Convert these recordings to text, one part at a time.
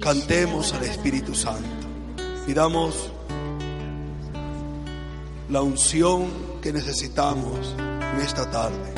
cantemos al Espíritu Santo. Pidamos la unción que necesitamos en esta tarde.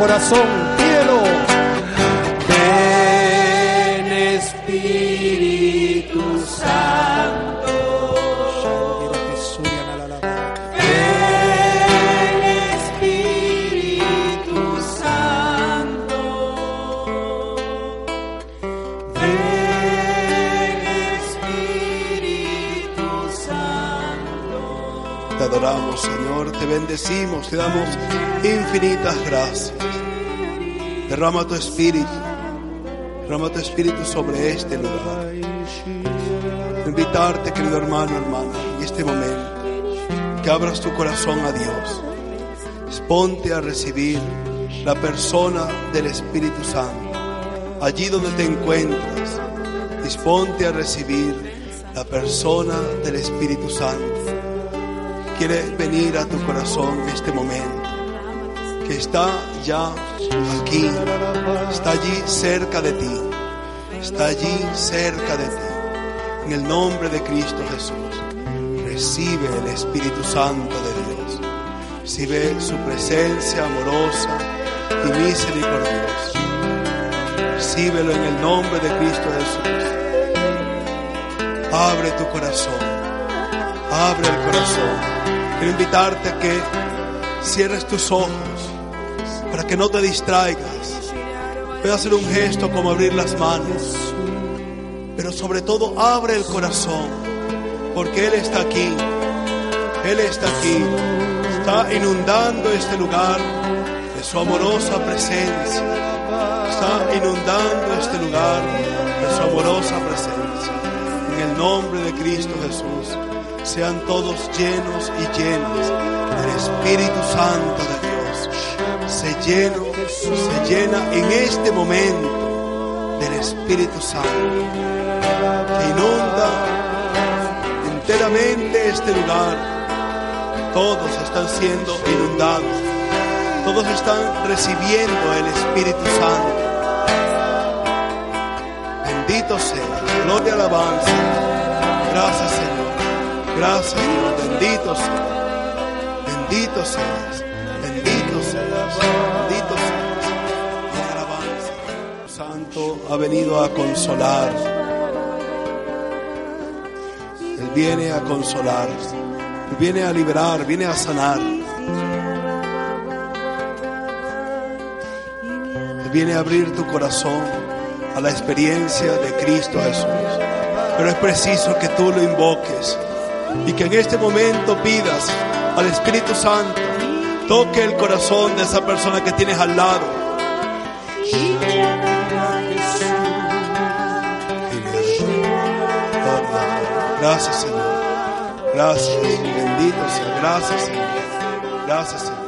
corazón, pídelo. Ven Espíritu Te adoramos, Señor, te bendecimos, te damos infinitas gracias. Derrama tu espíritu, derrama tu espíritu sobre este lugar. Invitarte, querido hermano, hermana, en este momento, que abras tu corazón a Dios. Disponte a recibir la persona del Espíritu Santo. Allí donde te encuentras, disponte a recibir la persona del Espíritu Santo quiere venir a tu corazón en este momento, que está ya aquí, está allí cerca de ti, está allí cerca de ti. En el nombre de Cristo Jesús, recibe el Espíritu Santo de Dios, recibe su presencia amorosa y misericordiosa. Recíbelo en el nombre de Cristo Jesús. Abre tu corazón. Abre el corazón. Quiero invitarte a que cierres tus ojos para que no te distraigas. Voy a hacer un gesto como abrir las manos. Pero sobre todo abre el corazón porque Él está aquí. Él está aquí. Está inundando este lugar de su amorosa presencia. Está inundando este lugar de su amorosa presencia. En el nombre de Cristo Jesús sean todos llenos y llenas del Espíritu Santo de Dios. Se lleno, se llena en este momento del Espíritu Santo que inunda enteramente este lugar. Todos están siendo inundados. Todos están recibiendo el Espíritu Santo. Bendito sea, gloria y alabanza. Gracias Señor. Dios, bendito seas, bendito seas, bendito seas, bendito seas. Alabanza. Santo ha venido a consolar. Él viene a consolar, Él viene a liberar, viene a sanar. Él viene a abrir tu corazón a la experiencia de Cristo Jesús. Pero es preciso que tú lo invoques y que en este momento pidas al Espíritu Santo toque el corazón de esa persona que tienes al lado. Gracias, Señor. Gracias. Bendito sea. Gracias, Señor. Gracias, Señor.